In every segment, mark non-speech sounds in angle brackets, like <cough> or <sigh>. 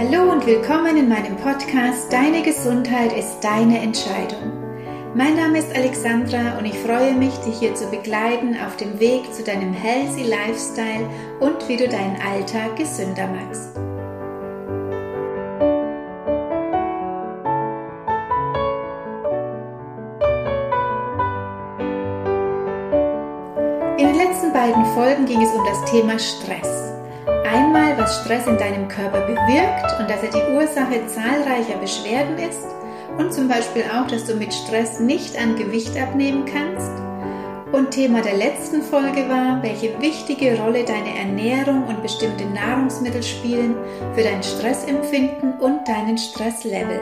Hallo und willkommen in meinem Podcast Deine Gesundheit ist deine Entscheidung. Mein Name ist Alexandra und ich freue mich, dich hier zu begleiten auf dem Weg zu deinem healthy Lifestyle und wie du deinen Alltag gesünder machst. In den letzten beiden Folgen ging es um das Thema Stress. Was Stress in deinem Körper bewirkt und dass er die Ursache zahlreicher Beschwerden ist und zum Beispiel auch, dass du mit Stress nicht an Gewicht abnehmen kannst. Und Thema der letzten Folge war, welche wichtige Rolle deine Ernährung und bestimmte Nahrungsmittel spielen für dein Stressempfinden und deinen Stresslevel.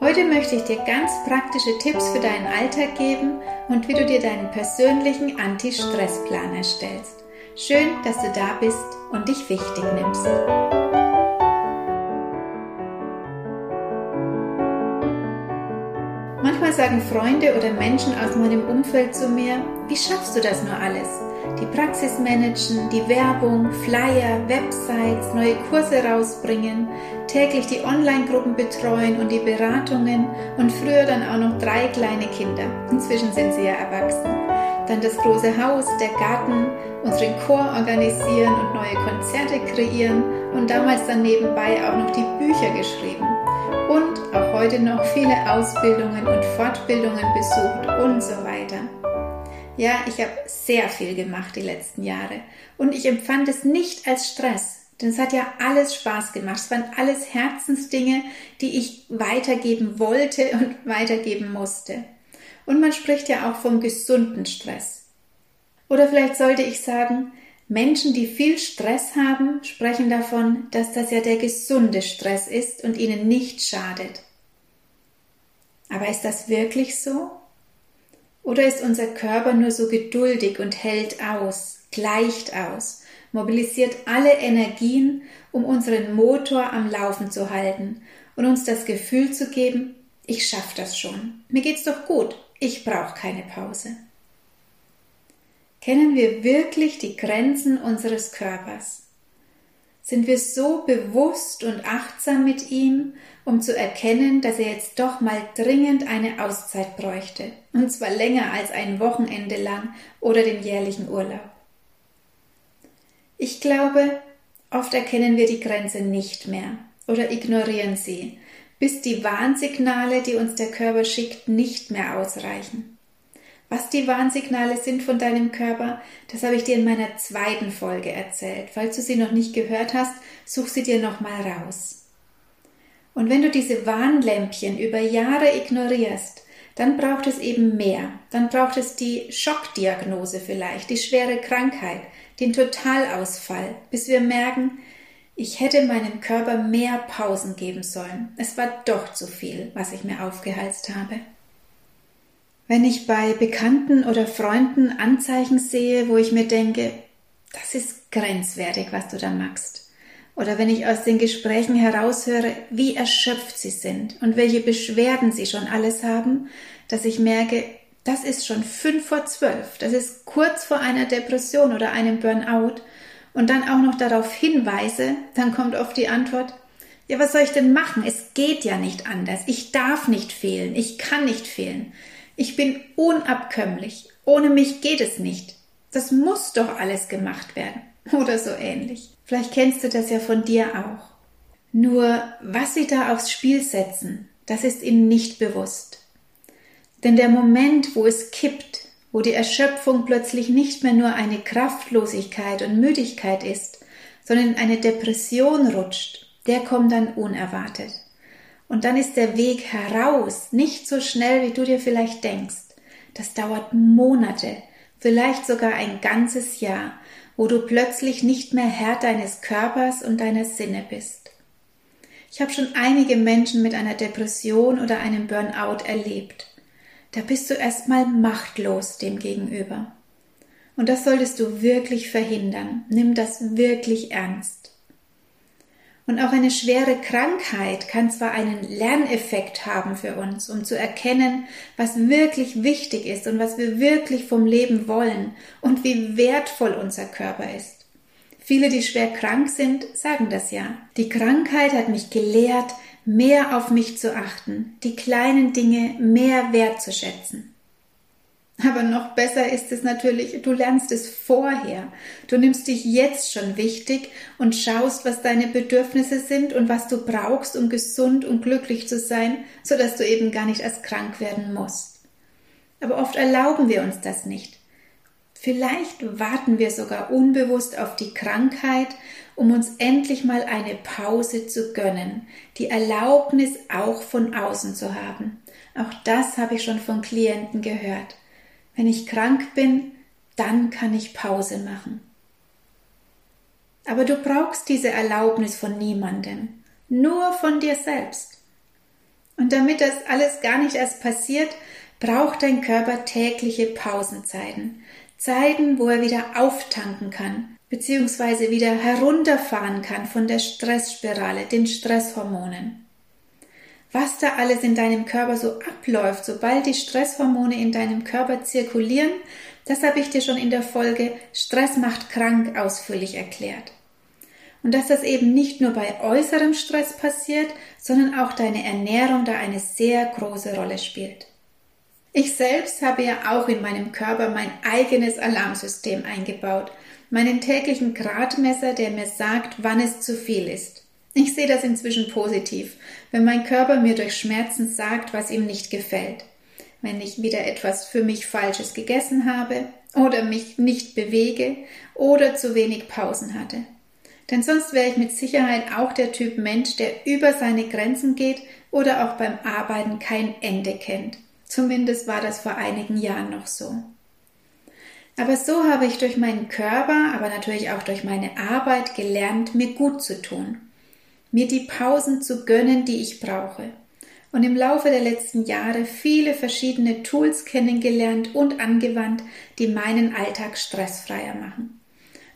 Heute möchte ich dir ganz praktische Tipps für deinen Alltag geben und wie du dir deinen persönlichen Anti-Stress-Plan erstellst. Schön, dass du da bist und dich wichtig nimmst. Manchmal sagen Freunde oder Menschen aus meinem Umfeld zu mir, wie schaffst du das nur alles? Die Praxis managen, die Werbung, Flyer, Websites, neue Kurse rausbringen, täglich die Online-Gruppen betreuen und die Beratungen und früher dann auch noch drei kleine Kinder. Inzwischen sind sie ja erwachsen dann das große Haus, der Garten, unseren Chor organisieren und neue Konzerte kreieren und damals dann nebenbei auch noch die Bücher geschrieben und auch heute noch viele Ausbildungen und Fortbildungen besucht und so weiter. Ja, ich habe sehr viel gemacht die letzten Jahre und ich empfand es nicht als Stress, denn es hat ja alles Spaß gemacht. Es waren alles Herzensdinge, die ich weitergeben wollte und weitergeben musste. Und man spricht ja auch vom gesunden Stress. Oder vielleicht sollte ich sagen, Menschen, die viel Stress haben, sprechen davon, dass das ja der gesunde Stress ist und ihnen nicht schadet. Aber ist das wirklich so? Oder ist unser Körper nur so geduldig und hält aus, gleicht aus, mobilisiert alle Energien, um unseren Motor am Laufen zu halten und uns das Gefühl zu geben, ich schaffe das schon, mir geht's doch gut, ich brauche keine Pause. Kennen wir wirklich die Grenzen unseres Körpers? Sind wir so bewusst und achtsam mit ihm, um zu erkennen, dass er jetzt doch mal dringend eine Auszeit bräuchte, und zwar länger als ein Wochenende lang oder den jährlichen Urlaub? Ich glaube, oft erkennen wir die Grenze nicht mehr oder ignorieren sie bis die Warnsignale, die uns der Körper schickt, nicht mehr ausreichen. Was die Warnsignale sind von deinem Körper, das habe ich dir in meiner zweiten Folge erzählt. Falls du sie noch nicht gehört hast, such sie dir nochmal raus. Und wenn du diese Warnlämpchen über Jahre ignorierst, dann braucht es eben mehr. Dann braucht es die Schockdiagnose vielleicht, die schwere Krankheit, den Totalausfall, bis wir merken, ich hätte meinem Körper mehr Pausen geben sollen. Es war doch zu viel, was ich mir aufgehalst habe. Wenn ich bei Bekannten oder Freunden Anzeichen sehe, wo ich mir denke, das ist grenzwertig, was du da machst. Oder wenn ich aus den Gesprächen heraushöre, wie erschöpft sie sind und welche Beschwerden sie schon alles haben, dass ich merke, das ist schon fünf vor zwölf, das ist kurz vor einer Depression oder einem Burnout und dann auch noch darauf hinweise, dann kommt oft die Antwort, ja, was soll ich denn machen? Es geht ja nicht anders. Ich darf nicht fehlen. Ich kann nicht fehlen. Ich bin unabkömmlich. Ohne mich geht es nicht. Das muss doch alles gemacht werden. <laughs> Oder so ähnlich. Vielleicht kennst du das ja von dir auch. Nur, was sie da aufs Spiel setzen, das ist ihnen nicht bewusst. Denn der Moment, wo es kippt, wo die Erschöpfung plötzlich nicht mehr nur eine Kraftlosigkeit und Müdigkeit ist, sondern eine Depression rutscht, der kommt dann unerwartet. Und dann ist der Weg heraus nicht so schnell, wie du dir vielleicht denkst. Das dauert Monate, vielleicht sogar ein ganzes Jahr, wo du plötzlich nicht mehr Herr deines Körpers und deiner Sinne bist. Ich habe schon einige Menschen mit einer Depression oder einem Burnout erlebt da bist du erstmal machtlos dem gegenüber. Und das solltest du wirklich verhindern. Nimm das wirklich ernst. Und auch eine schwere Krankheit kann zwar einen Lerneffekt haben für uns, um zu erkennen, was wirklich wichtig ist und was wir wirklich vom Leben wollen und wie wertvoll unser Körper ist. Viele, die schwer krank sind, sagen das ja. Die Krankheit hat mich gelehrt, mehr auf mich zu achten, die kleinen Dinge mehr wertzuschätzen. Aber noch besser ist es natürlich, du lernst es vorher. Du nimmst dich jetzt schon wichtig und schaust, was deine Bedürfnisse sind und was du brauchst, um gesund und glücklich zu sein, so dass du eben gar nicht erst krank werden musst. Aber oft erlauben wir uns das nicht. Vielleicht warten wir sogar unbewusst auf die Krankheit, um uns endlich mal eine Pause zu gönnen, die Erlaubnis auch von außen zu haben. Auch das habe ich schon von Klienten gehört. Wenn ich krank bin, dann kann ich Pause machen. Aber du brauchst diese Erlaubnis von niemandem, nur von dir selbst. Und damit das alles gar nicht erst passiert, braucht dein Körper tägliche Pausenzeiten, Zeiten, wo er wieder auftanken kann, beziehungsweise wieder herunterfahren kann von der Stressspirale, den Stresshormonen was da alles in deinem Körper so abläuft, sobald die Stresshormone in deinem Körper zirkulieren, das habe ich dir schon in der Folge Stress macht krank ausführlich erklärt. Und dass das eben nicht nur bei äußerem Stress passiert, sondern auch deine Ernährung da eine sehr große Rolle spielt. Ich selbst habe ja auch in meinem Körper mein eigenes Alarmsystem eingebaut, meinen täglichen Gradmesser, der mir sagt, wann es zu viel ist. Ich sehe das inzwischen positiv, wenn mein Körper mir durch Schmerzen sagt, was ihm nicht gefällt. Wenn ich wieder etwas für mich Falsches gegessen habe oder mich nicht bewege oder zu wenig Pausen hatte. Denn sonst wäre ich mit Sicherheit auch der Typ Mensch, der über seine Grenzen geht oder auch beim Arbeiten kein Ende kennt. Zumindest war das vor einigen Jahren noch so. Aber so habe ich durch meinen Körper, aber natürlich auch durch meine Arbeit gelernt, mir gut zu tun mir die Pausen zu gönnen, die ich brauche. Und im Laufe der letzten Jahre viele verschiedene Tools kennengelernt und angewandt, die meinen Alltag stressfreier machen.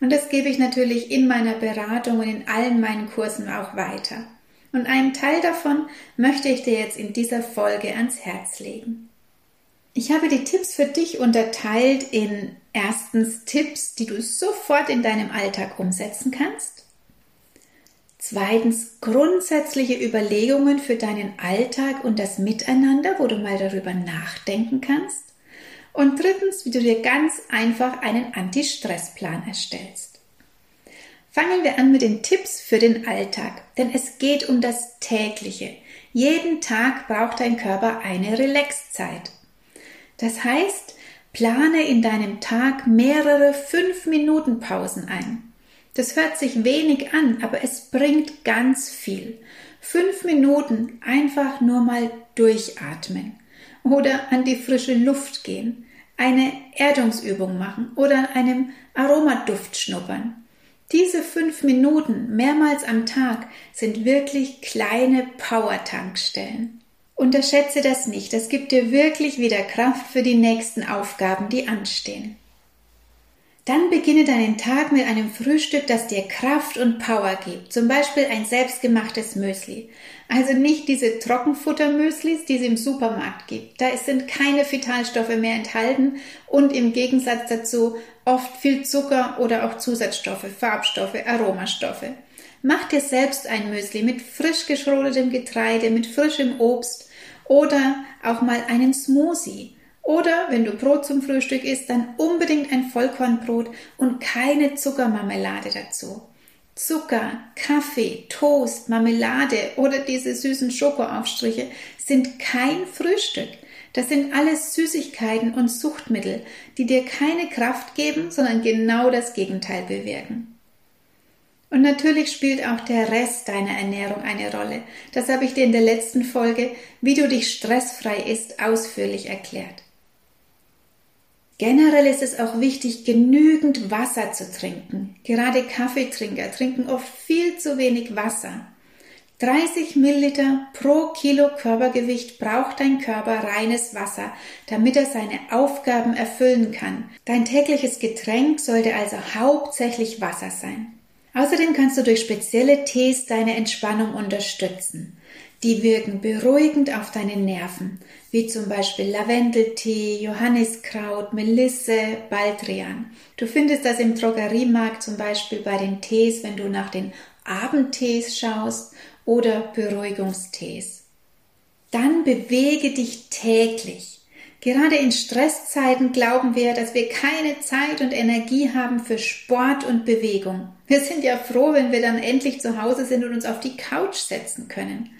Und das gebe ich natürlich in meiner Beratung und in allen meinen Kursen auch weiter. Und einen Teil davon möchte ich dir jetzt in dieser Folge ans Herz legen. Ich habe die Tipps für dich unterteilt in erstens Tipps, die du sofort in deinem Alltag umsetzen kannst. Zweitens grundsätzliche Überlegungen für deinen Alltag und das Miteinander, wo du mal darüber nachdenken kannst. Und drittens, wie du dir ganz einfach einen Anti-Stress-Plan erstellst. Fangen wir an mit den Tipps für den Alltag, denn es geht um das tägliche. Jeden Tag braucht dein Körper eine Relaxzeit. Das heißt, plane in deinem Tag mehrere 5-Minuten-Pausen ein. Das hört sich wenig an, aber es bringt ganz viel. Fünf Minuten einfach nur mal durchatmen oder an die frische Luft gehen, eine Erdungsübung machen oder einem Aromaduft schnuppern. Diese fünf Minuten mehrmals am Tag sind wirklich kleine Power-Tankstellen. Unterschätze das nicht, das gibt dir wirklich wieder Kraft für die nächsten Aufgaben, die anstehen. Dann beginne deinen Tag mit einem Frühstück, das dir Kraft und Power gibt. Zum Beispiel ein selbstgemachtes Müsli. Also nicht diese Trockenfuttermüslis, die es im Supermarkt gibt. Da sind keine Vitalstoffe mehr enthalten und im Gegensatz dazu oft viel Zucker oder auch Zusatzstoffe, Farbstoffe, Aromastoffe. Mach dir selbst ein Müsli mit frisch geschrotetem Getreide, mit frischem Obst oder auch mal einen Smoothie. Oder wenn du Brot zum Frühstück isst, dann unbedingt ein Vollkornbrot und keine Zuckermarmelade dazu. Zucker, Kaffee, Toast, Marmelade oder diese süßen Schokoaufstriche sind kein Frühstück. Das sind alles Süßigkeiten und Suchtmittel, die dir keine Kraft geben, sondern genau das Gegenteil bewirken. Und natürlich spielt auch der Rest deiner Ernährung eine Rolle. Das habe ich dir in der letzten Folge, wie du dich stressfrei isst, ausführlich erklärt. Generell ist es auch wichtig, genügend Wasser zu trinken. Gerade Kaffeetrinker trinken oft viel zu wenig Wasser. 30 Milliliter pro Kilo Körpergewicht braucht dein Körper reines Wasser, damit er seine Aufgaben erfüllen kann. Dein tägliches Getränk sollte also hauptsächlich Wasser sein. Außerdem kannst du durch spezielle Tees deine Entspannung unterstützen. Die wirken beruhigend auf deine Nerven, wie zum Beispiel Lavendeltee, Johanniskraut, Melisse, Baldrian. Du findest das im Drogeriemarkt zum Beispiel bei den Tees, wenn du nach den Abendtees schaust oder Beruhigungstees. Dann bewege dich täglich. Gerade in Stresszeiten glauben wir, dass wir keine Zeit und Energie haben für Sport und Bewegung. Wir sind ja froh, wenn wir dann endlich zu Hause sind und uns auf die Couch setzen können.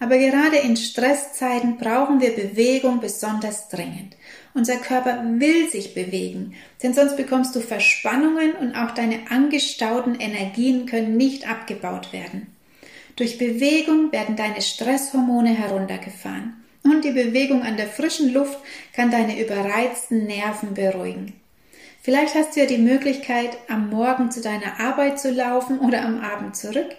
Aber gerade in Stresszeiten brauchen wir Bewegung besonders dringend. Unser Körper will sich bewegen, denn sonst bekommst du Verspannungen und auch deine angestauten Energien können nicht abgebaut werden. Durch Bewegung werden deine Stresshormone heruntergefahren. Und die Bewegung an der frischen Luft kann deine überreizten Nerven beruhigen. Vielleicht hast du ja die Möglichkeit, am Morgen zu deiner Arbeit zu laufen oder am Abend zurück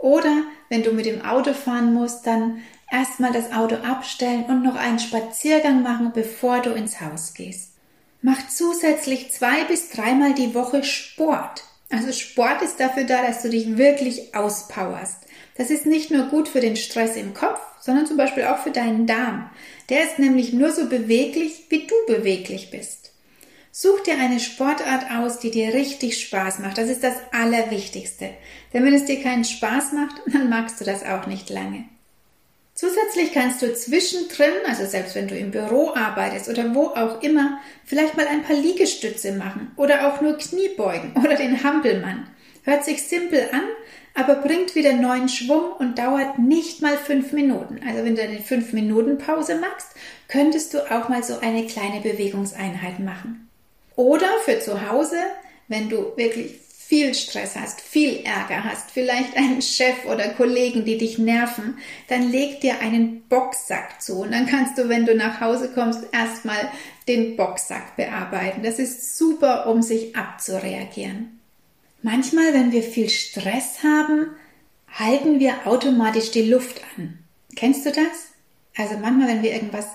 oder wenn du mit dem Auto fahren musst, dann erstmal das Auto abstellen und noch einen Spaziergang machen, bevor du ins Haus gehst. Mach zusätzlich zwei bis dreimal die Woche Sport. Also Sport ist dafür da, dass du dich wirklich auspowerst. Das ist nicht nur gut für den Stress im Kopf, sondern zum Beispiel auch für deinen Darm. Der ist nämlich nur so beweglich, wie du beweglich bist. Such dir eine Sportart aus, die dir richtig Spaß macht. Das ist das Allerwichtigste. Denn wenn es dir keinen Spaß macht, <laughs> dann magst du das auch nicht lange. Zusätzlich kannst du zwischendrin, also selbst wenn du im Büro arbeitest oder wo auch immer, vielleicht mal ein paar Liegestütze machen oder auch nur Kniebeugen oder den Hampelmann. Hört sich simpel an, aber bringt wieder neuen Schwung und dauert nicht mal fünf Minuten. Also wenn du eine fünf Minuten Pause machst, könntest du auch mal so eine kleine Bewegungseinheit machen. Oder für zu Hause, wenn du wirklich viel Stress hast, viel Ärger hast, vielleicht einen Chef oder Kollegen, die dich nerven, dann leg dir einen Boxsack zu und dann kannst du, wenn du nach Hause kommst, erstmal den Boxsack bearbeiten. Das ist super, um sich abzureagieren. Manchmal, wenn wir viel Stress haben, halten wir automatisch die Luft an. Kennst du das? Also manchmal, wenn wir irgendwas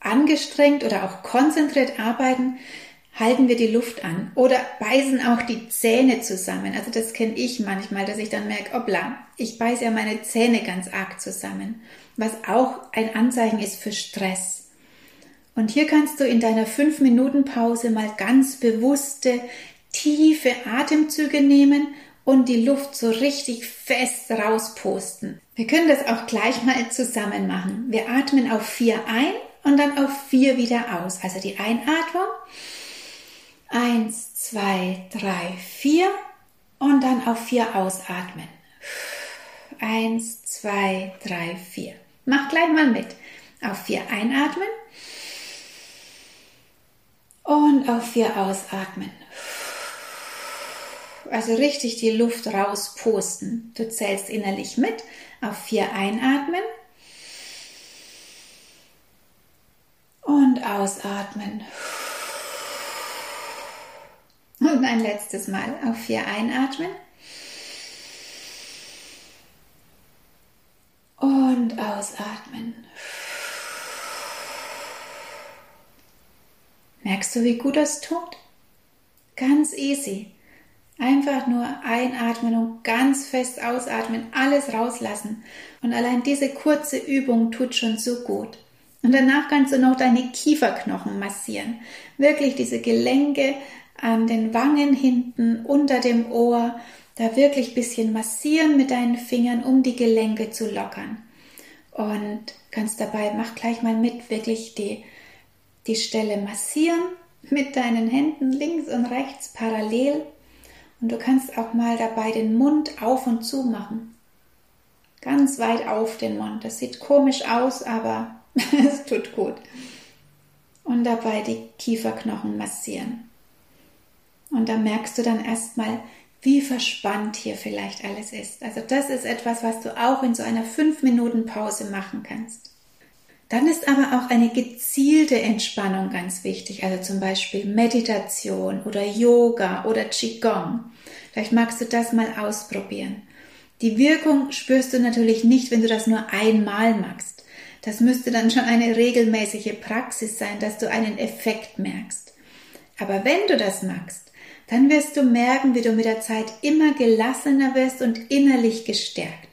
angestrengt oder auch konzentriert arbeiten, halten wir die Luft an oder beißen auch die Zähne zusammen. Also das kenne ich manchmal, dass ich dann merke, obla, ich beiße ja meine Zähne ganz arg zusammen, was auch ein Anzeichen ist für Stress. Und hier kannst du in deiner 5-Minuten-Pause mal ganz bewusste, tiefe Atemzüge nehmen und die Luft so richtig fest rausposten. Wir können das auch gleich mal zusammen machen. Wir atmen auf 4 ein und dann auf 4 wieder aus. Also die Einatmung Eins, zwei, drei, vier und dann auf vier ausatmen. Eins, zwei, drei, vier. Mach gleich mal mit. Auf vier einatmen und auf vier ausatmen. Also richtig die Luft rauspusten. Du zählst innerlich mit. Auf vier einatmen und ausatmen. Und ein letztes Mal auf vier einatmen. Und ausatmen. Merkst du, wie gut das tut? Ganz easy. Einfach nur einatmen und ganz fest ausatmen, alles rauslassen. Und allein diese kurze Übung tut schon so gut. Und danach kannst du noch deine Kieferknochen massieren. Wirklich diese Gelenke an den Wangen hinten, unter dem Ohr, da wirklich bisschen massieren mit deinen Fingern, um die Gelenke zu lockern. Und kannst dabei, mach gleich mal mit, wirklich die, die Stelle massieren mit deinen Händen links und rechts parallel. Und du kannst auch mal dabei den Mund auf und zu machen. Ganz weit auf den Mund. Das sieht komisch aus, aber <laughs> es tut gut. Und dabei die Kieferknochen massieren. Und da merkst du dann erstmal, wie verspannt hier vielleicht alles ist. Also das ist etwas, was du auch in so einer 5 Minuten Pause machen kannst. Dann ist aber auch eine gezielte Entspannung ganz wichtig, also zum Beispiel Meditation oder Yoga oder Qigong. Vielleicht magst du das mal ausprobieren. Die Wirkung spürst du natürlich nicht, wenn du das nur einmal machst. Das müsste dann schon eine regelmäßige Praxis sein, dass du einen Effekt merkst. Aber wenn du das magst, dann wirst du merken, wie du mit der Zeit immer gelassener wirst und innerlich gestärkt.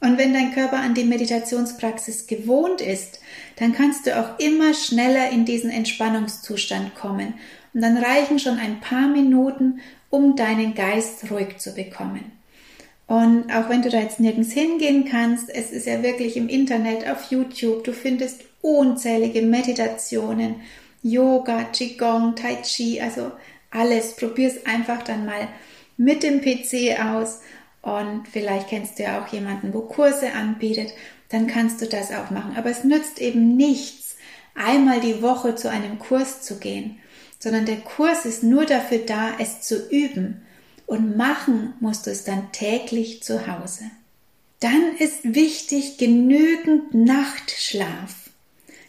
Und wenn dein Körper an die Meditationspraxis gewohnt ist, dann kannst du auch immer schneller in diesen Entspannungszustand kommen. Und dann reichen schon ein paar Minuten, um deinen Geist ruhig zu bekommen. Und auch wenn du da jetzt nirgends hingehen kannst, es ist ja wirklich im Internet, auf YouTube, du findest unzählige Meditationen, Yoga, Qigong, Tai Chi, also alles. Probier es einfach dann mal mit dem PC aus und vielleicht kennst du ja auch jemanden, wo Kurse anbietet, dann kannst du das auch machen. Aber es nützt eben nichts, einmal die Woche zu einem Kurs zu gehen, sondern der Kurs ist nur dafür da, es zu üben. Und machen musst du es dann täglich zu Hause. Dann ist wichtig genügend Nachtschlaf.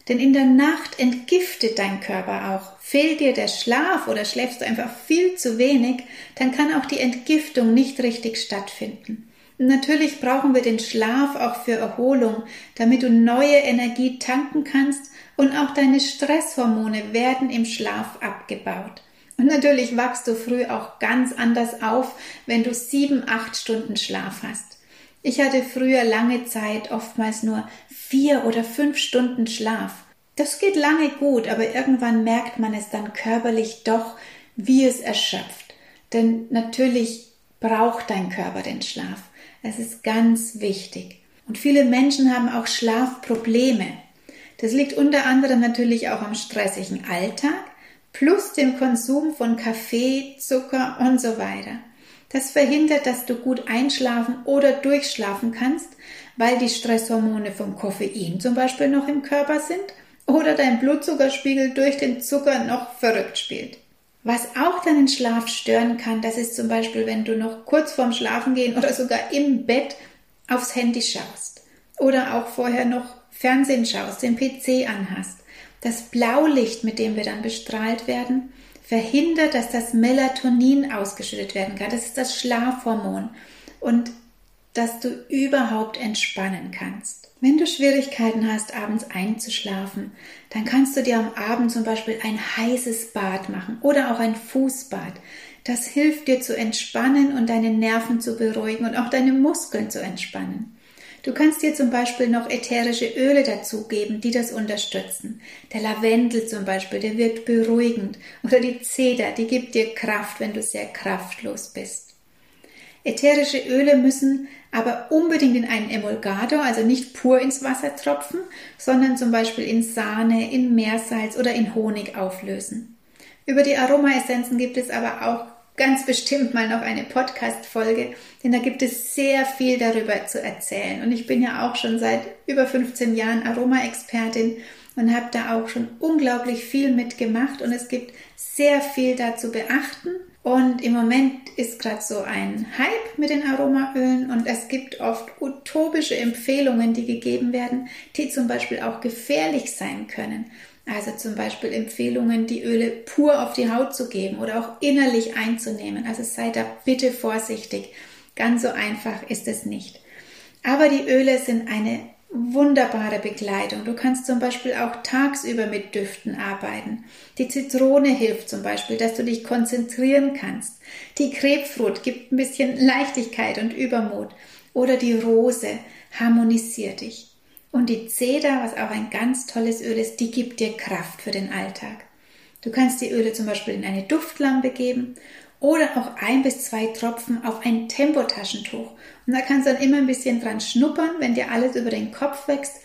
Denn in der Nacht entgiftet dein Körper auch. Fehlt dir der Schlaf oder schläfst du einfach viel zu wenig, dann kann auch die Entgiftung nicht richtig stattfinden. Und natürlich brauchen wir den Schlaf auch für Erholung, damit du neue Energie tanken kannst und auch deine Stresshormone werden im Schlaf abgebaut. Und natürlich wachst du früh auch ganz anders auf, wenn du sieben, acht Stunden Schlaf hast. Ich hatte früher lange Zeit oftmals nur vier oder fünf Stunden Schlaf. Das geht lange gut, aber irgendwann merkt man es dann körperlich doch, wie es erschöpft. Denn natürlich braucht dein Körper den Schlaf. Es ist ganz wichtig. Und viele Menschen haben auch Schlafprobleme. Das liegt unter anderem natürlich auch am stressigen Alltag plus dem Konsum von Kaffee, Zucker und so weiter. Das verhindert, dass du gut einschlafen oder durchschlafen kannst, weil die Stresshormone vom Koffein zum Beispiel noch im Körper sind oder dein Blutzuckerspiegel durch den Zucker noch verrückt spielt. Was auch deinen Schlaf stören kann, das ist zum Beispiel, wenn du noch kurz vorm Schlafengehen oder sogar im Bett aufs Handy schaust oder auch vorher noch Fernsehen schaust, den PC anhast. Das Blaulicht, mit dem wir dann bestrahlt werden, verhindert, dass das Melatonin ausgeschüttet werden kann. Das ist das Schlafhormon. Und dass du überhaupt entspannen kannst. Wenn du Schwierigkeiten hast, abends einzuschlafen, dann kannst du dir am Abend zum Beispiel ein heißes Bad machen oder auch ein Fußbad. Das hilft dir zu entspannen und deine Nerven zu beruhigen und auch deine Muskeln zu entspannen. Du kannst dir zum Beispiel noch ätherische Öle dazugeben, die das unterstützen. Der Lavendel zum Beispiel, der wirkt beruhigend. Oder die Zeder, die gibt dir Kraft, wenn du sehr kraftlos bist. Ätherische Öle müssen aber unbedingt in einen Emulgator, also nicht pur ins Wasser tropfen, sondern zum Beispiel in Sahne, in Meersalz oder in Honig auflösen. Über die Aromaessenzen gibt es aber auch ganz bestimmt mal noch eine Podcast-Folge, denn da gibt es sehr viel darüber zu erzählen. Und ich bin ja auch schon seit über 15 Jahren Aroma-Expertin und habe da auch schon unglaublich viel mitgemacht und es gibt sehr viel da zu beachten. Und im Moment ist gerade so ein Hype mit den Aromaölen und es gibt oft utopische Empfehlungen, die gegeben werden, die zum Beispiel auch gefährlich sein können. Also zum Beispiel Empfehlungen, die Öle pur auf die Haut zu geben oder auch innerlich einzunehmen. Also sei da bitte vorsichtig. Ganz so einfach ist es nicht. Aber die Öle sind eine wunderbare Begleitung. Du kannst zum Beispiel auch tagsüber mit Düften arbeiten. Die Zitrone hilft zum Beispiel, dass du dich konzentrieren kannst. Die Krebsfrucht gibt ein bisschen Leichtigkeit und Übermut. Oder die Rose harmonisiert dich. Und die Zeder, was auch ein ganz tolles Öl ist, die gibt dir Kraft für den Alltag. Du kannst die Öle zum Beispiel in eine Duftlampe geben oder auch ein bis zwei Tropfen auf ein Tempotaschentuch. Und da kannst du dann immer ein bisschen dran schnuppern, wenn dir alles über den Kopf wächst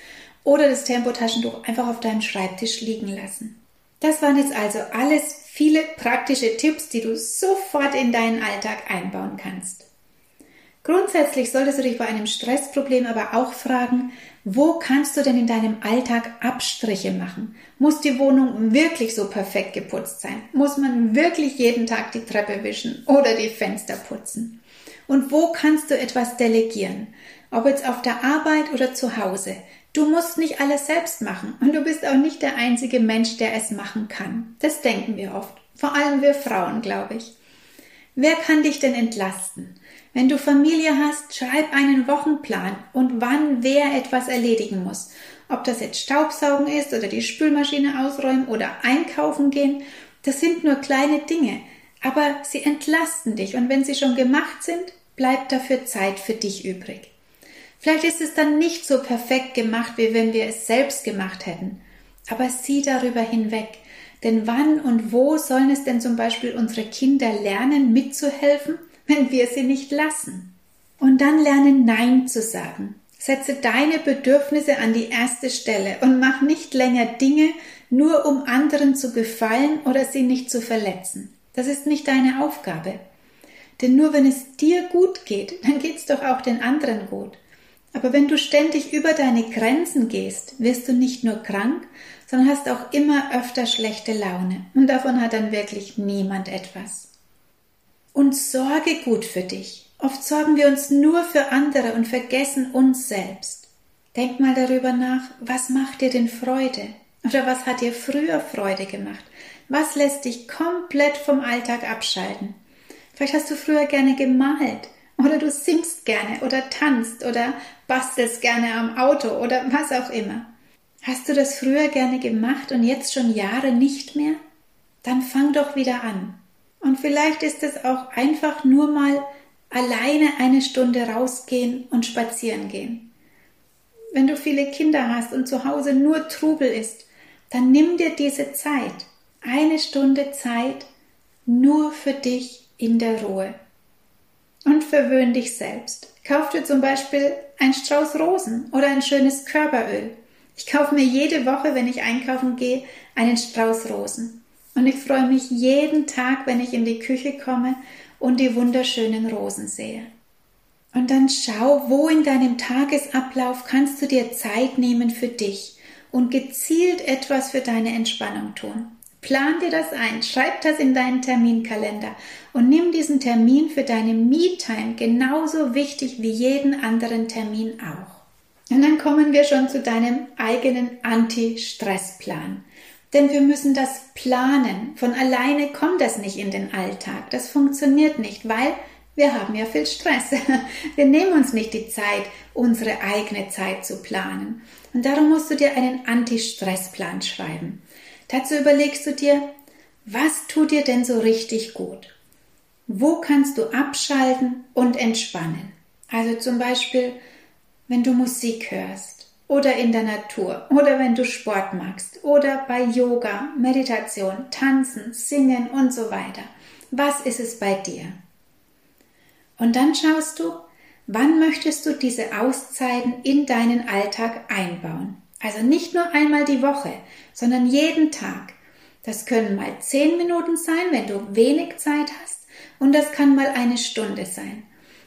oder das Tempotaschentuch einfach auf deinem Schreibtisch liegen lassen. Das waren jetzt also alles viele praktische Tipps, die du sofort in deinen Alltag einbauen kannst. Grundsätzlich solltest du dich bei einem Stressproblem aber auch fragen, wo kannst du denn in deinem Alltag Abstriche machen? Muss die Wohnung wirklich so perfekt geputzt sein? Muss man wirklich jeden Tag die Treppe wischen oder die Fenster putzen? Und wo kannst du etwas delegieren? Ob jetzt auf der Arbeit oder zu Hause. Du musst nicht alles selbst machen und du bist auch nicht der einzige Mensch, der es machen kann. Das denken wir oft. Vor allem wir Frauen, glaube ich. Wer kann dich denn entlasten? Wenn du Familie hast, schreib einen Wochenplan und wann wer etwas erledigen muss. Ob das jetzt Staubsaugen ist oder die Spülmaschine ausräumen oder einkaufen gehen, das sind nur kleine Dinge, aber sie entlasten dich und wenn sie schon gemacht sind, bleibt dafür Zeit für dich übrig. Vielleicht ist es dann nicht so perfekt gemacht, wie wenn wir es selbst gemacht hätten. Aber sieh darüber hinweg. Denn wann und wo sollen es denn zum Beispiel unsere Kinder lernen, mitzuhelfen, wenn wir sie nicht lassen? Und dann lernen Nein zu sagen. Setze deine Bedürfnisse an die erste Stelle und mach nicht länger Dinge, nur um anderen zu gefallen oder sie nicht zu verletzen. Das ist nicht deine Aufgabe. Denn nur wenn es dir gut geht, dann geht's doch auch den anderen gut. Aber wenn du ständig über deine Grenzen gehst, wirst du nicht nur krank, sondern hast auch immer öfter schlechte Laune. Und davon hat dann wirklich niemand etwas. Und sorge gut für dich. Oft sorgen wir uns nur für andere und vergessen uns selbst. Denk mal darüber nach, was macht dir denn Freude? Oder was hat dir früher Freude gemacht? Was lässt dich komplett vom Alltag abschalten? Vielleicht hast du früher gerne gemalt oder du singst gerne oder tanzt oder bastelst gerne am Auto oder was auch immer. Hast du das früher gerne gemacht und jetzt schon Jahre nicht mehr? Dann fang doch wieder an. Und vielleicht ist es auch einfach nur mal alleine eine Stunde rausgehen und spazieren gehen. Wenn du viele Kinder hast und zu Hause nur Trubel ist, dann nimm dir diese Zeit, eine Stunde Zeit nur für dich in der Ruhe. Und verwöhn dich selbst. Kauf dir zum Beispiel ein Strauß Rosen oder ein schönes Körperöl. Ich kaufe mir jede Woche, wenn ich einkaufen gehe, einen Strauß Rosen. Und ich freue mich jeden Tag, wenn ich in die Küche komme und die wunderschönen Rosen sehe. Und dann schau, wo in deinem Tagesablauf kannst du dir Zeit nehmen für dich und gezielt etwas für deine Entspannung tun. Plan dir das ein, schreib das in deinen Terminkalender und nimm diesen Termin für deine Me-Time genauso wichtig wie jeden anderen Termin auch. Und dann kommen wir schon zu deinem eigenen Anti-Stress-Plan. Denn wir müssen das planen. Von alleine kommt das nicht in den Alltag. Das funktioniert nicht, weil wir haben ja viel Stress. <laughs> Wir nehmen uns nicht die Zeit, unsere eigene Zeit zu planen. Und darum musst du dir einen Anti-Stress-Plan schreiben. Dazu überlegst du dir, was tut dir denn so richtig gut? Wo kannst du abschalten und entspannen? Also zum Beispiel, wenn du Musik hörst oder in der Natur oder wenn du Sport magst oder bei Yoga, Meditation, Tanzen, Singen und so weiter. Was ist es bei dir? Und dann schaust du, wann möchtest du diese Auszeiten in deinen Alltag einbauen? Also nicht nur einmal die Woche, sondern jeden Tag. Das können mal zehn Minuten sein, wenn du wenig Zeit hast, und das kann mal eine Stunde sein.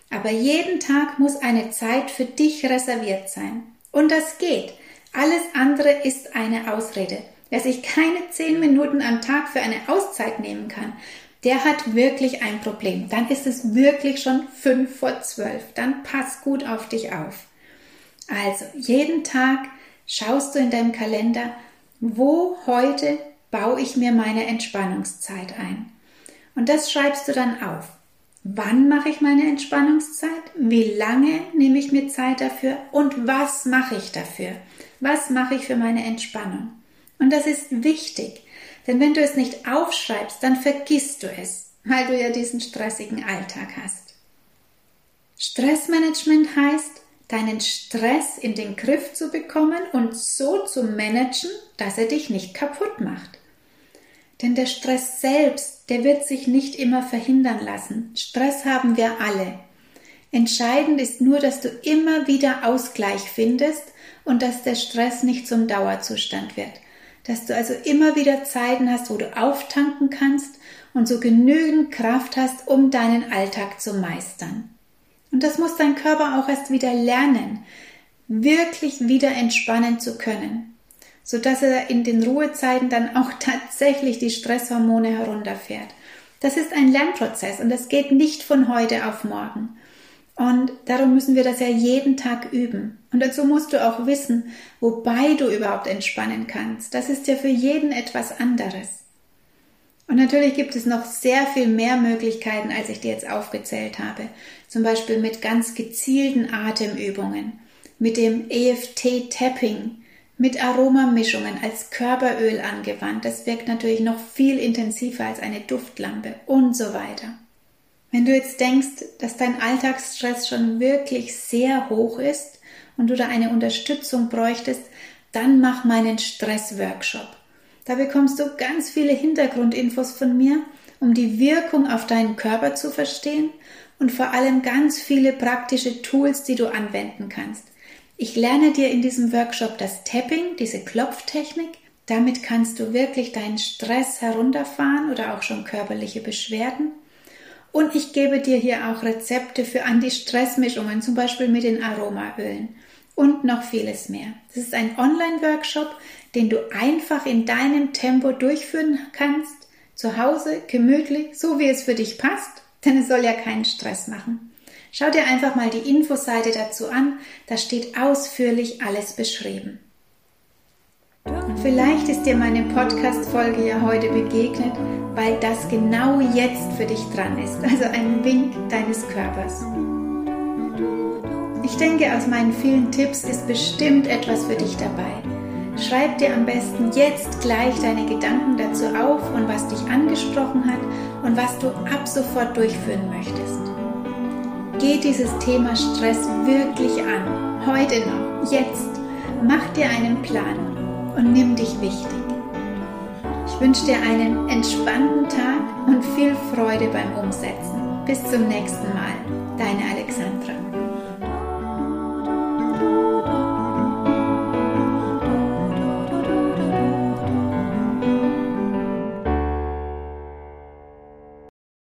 Aber jeden Tag muss eine Zeit für dich reserviert sein. Und das geht. Alles andere ist eine Ausrede. Wer sich keine zehn Minuten am Tag für eine Auszeit nehmen kann, der hat wirklich ein Problem. Dann ist es wirklich schon fünf vor zwölf. Dann pass gut auf dich auf. Also jeden Tag schaust du in deinem Kalender, wo heute baue ich mir meine Entspannungszeit ein. Und das schreibst du dann auf. Wann mache ich meine Entspannungszeit? Wie lange nehme ich mir Zeit dafür? Und was mache ich dafür? Was mache ich für meine Entspannung? Und das ist wichtig, denn wenn du es nicht aufschreibst, dann vergisst du es, weil du ja diesen stressigen Alltag hast. Stressmanagement heißt, deinen Stress in den Griff zu bekommen und so zu managen, dass er dich nicht kaputt macht. Denn der Stress selbst, der wird sich nicht immer verhindern lassen. Stress haben wir alle. Entscheidend ist nur, dass du immer wieder Ausgleich findest und dass der Stress nicht zum Dauerzustand wird. Dass du also immer wieder Zeiten hast, wo du auftanken kannst und so genügend Kraft hast, um deinen Alltag zu meistern. Und das muss dein Körper auch erst wieder lernen, wirklich wieder entspannen zu können, so dass er in den Ruhezeiten dann auch <laughs> tatsächlich die Stresshormone herunterfährt. Das ist ein Lernprozess und das geht nicht von heute auf morgen. Und darum müssen wir das ja jeden Tag üben. Und dazu musst du auch wissen, wobei du überhaupt entspannen kannst. Das ist ja für jeden etwas anderes. Und natürlich gibt es noch sehr viel mehr Möglichkeiten, als ich dir jetzt aufgezählt habe. Zum Beispiel mit ganz gezielten Atemübungen, mit dem EFT-Tapping, mit Aromamischungen als Körperöl angewandt. Das wirkt natürlich noch viel intensiver als eine Duftlampe und so weiter. Wenn du jetzt denkst, dass dein Alltagsstress schon wirklich sehr hoch ist und du da eine Unterstützung bräuchtest, dann mach meinen Stress-Workshop. Da bekommst du ganz viele Hintergrundinfos von mir, um die Wirkung auf deinen Körper zu verstehen und vor allem ganz viele praktische Tools, die du anwenden kannst. Ich lerne dir in diesem Workshop das Tapping, diese Klopftechnik. Damit kannst du wirklich deinen Stress herunterfahren oder auch schon körperliche Beschwerden. Und ich gebe dir hier auch Rezepte für Anti-Stress-Mischungen, zum Beispiel mit den Aromaölen und noch vieles mehr. Das ist ein Online-Workshop, den du einfach in deinem Tempo durchführen kannst, zu Hause, gemütlich, so wie es für dich passt, denn es soll ja keinen Stress machen. Schau dir einfach mal die Infoseite dazu an, da steht ausführlich alles beschrieben. Vielleicht ist dir meine Podcast-Folge ja heute begegnet, weil das genau jetzt für dich dran ist, also ein Wink deines Körpers. Ich denke, aus meinen vielen Tipps ist bestimmt etwas für dich dabei. Schreib dir am besten jetzt gleich deine Gedanken dazu auf und was dich angesprochen hat und was du ab sofort durchführen möchtest. Geh dieses Thema Stress wirklich an. Heute noch, jetzt. Mach dir einen Plan und nimm dich wichtig. Ich wünsche dir einen entspannten Tag und viel Freude beim Umsetzen. Bis zum nächsten Mal. Deine Alexandra.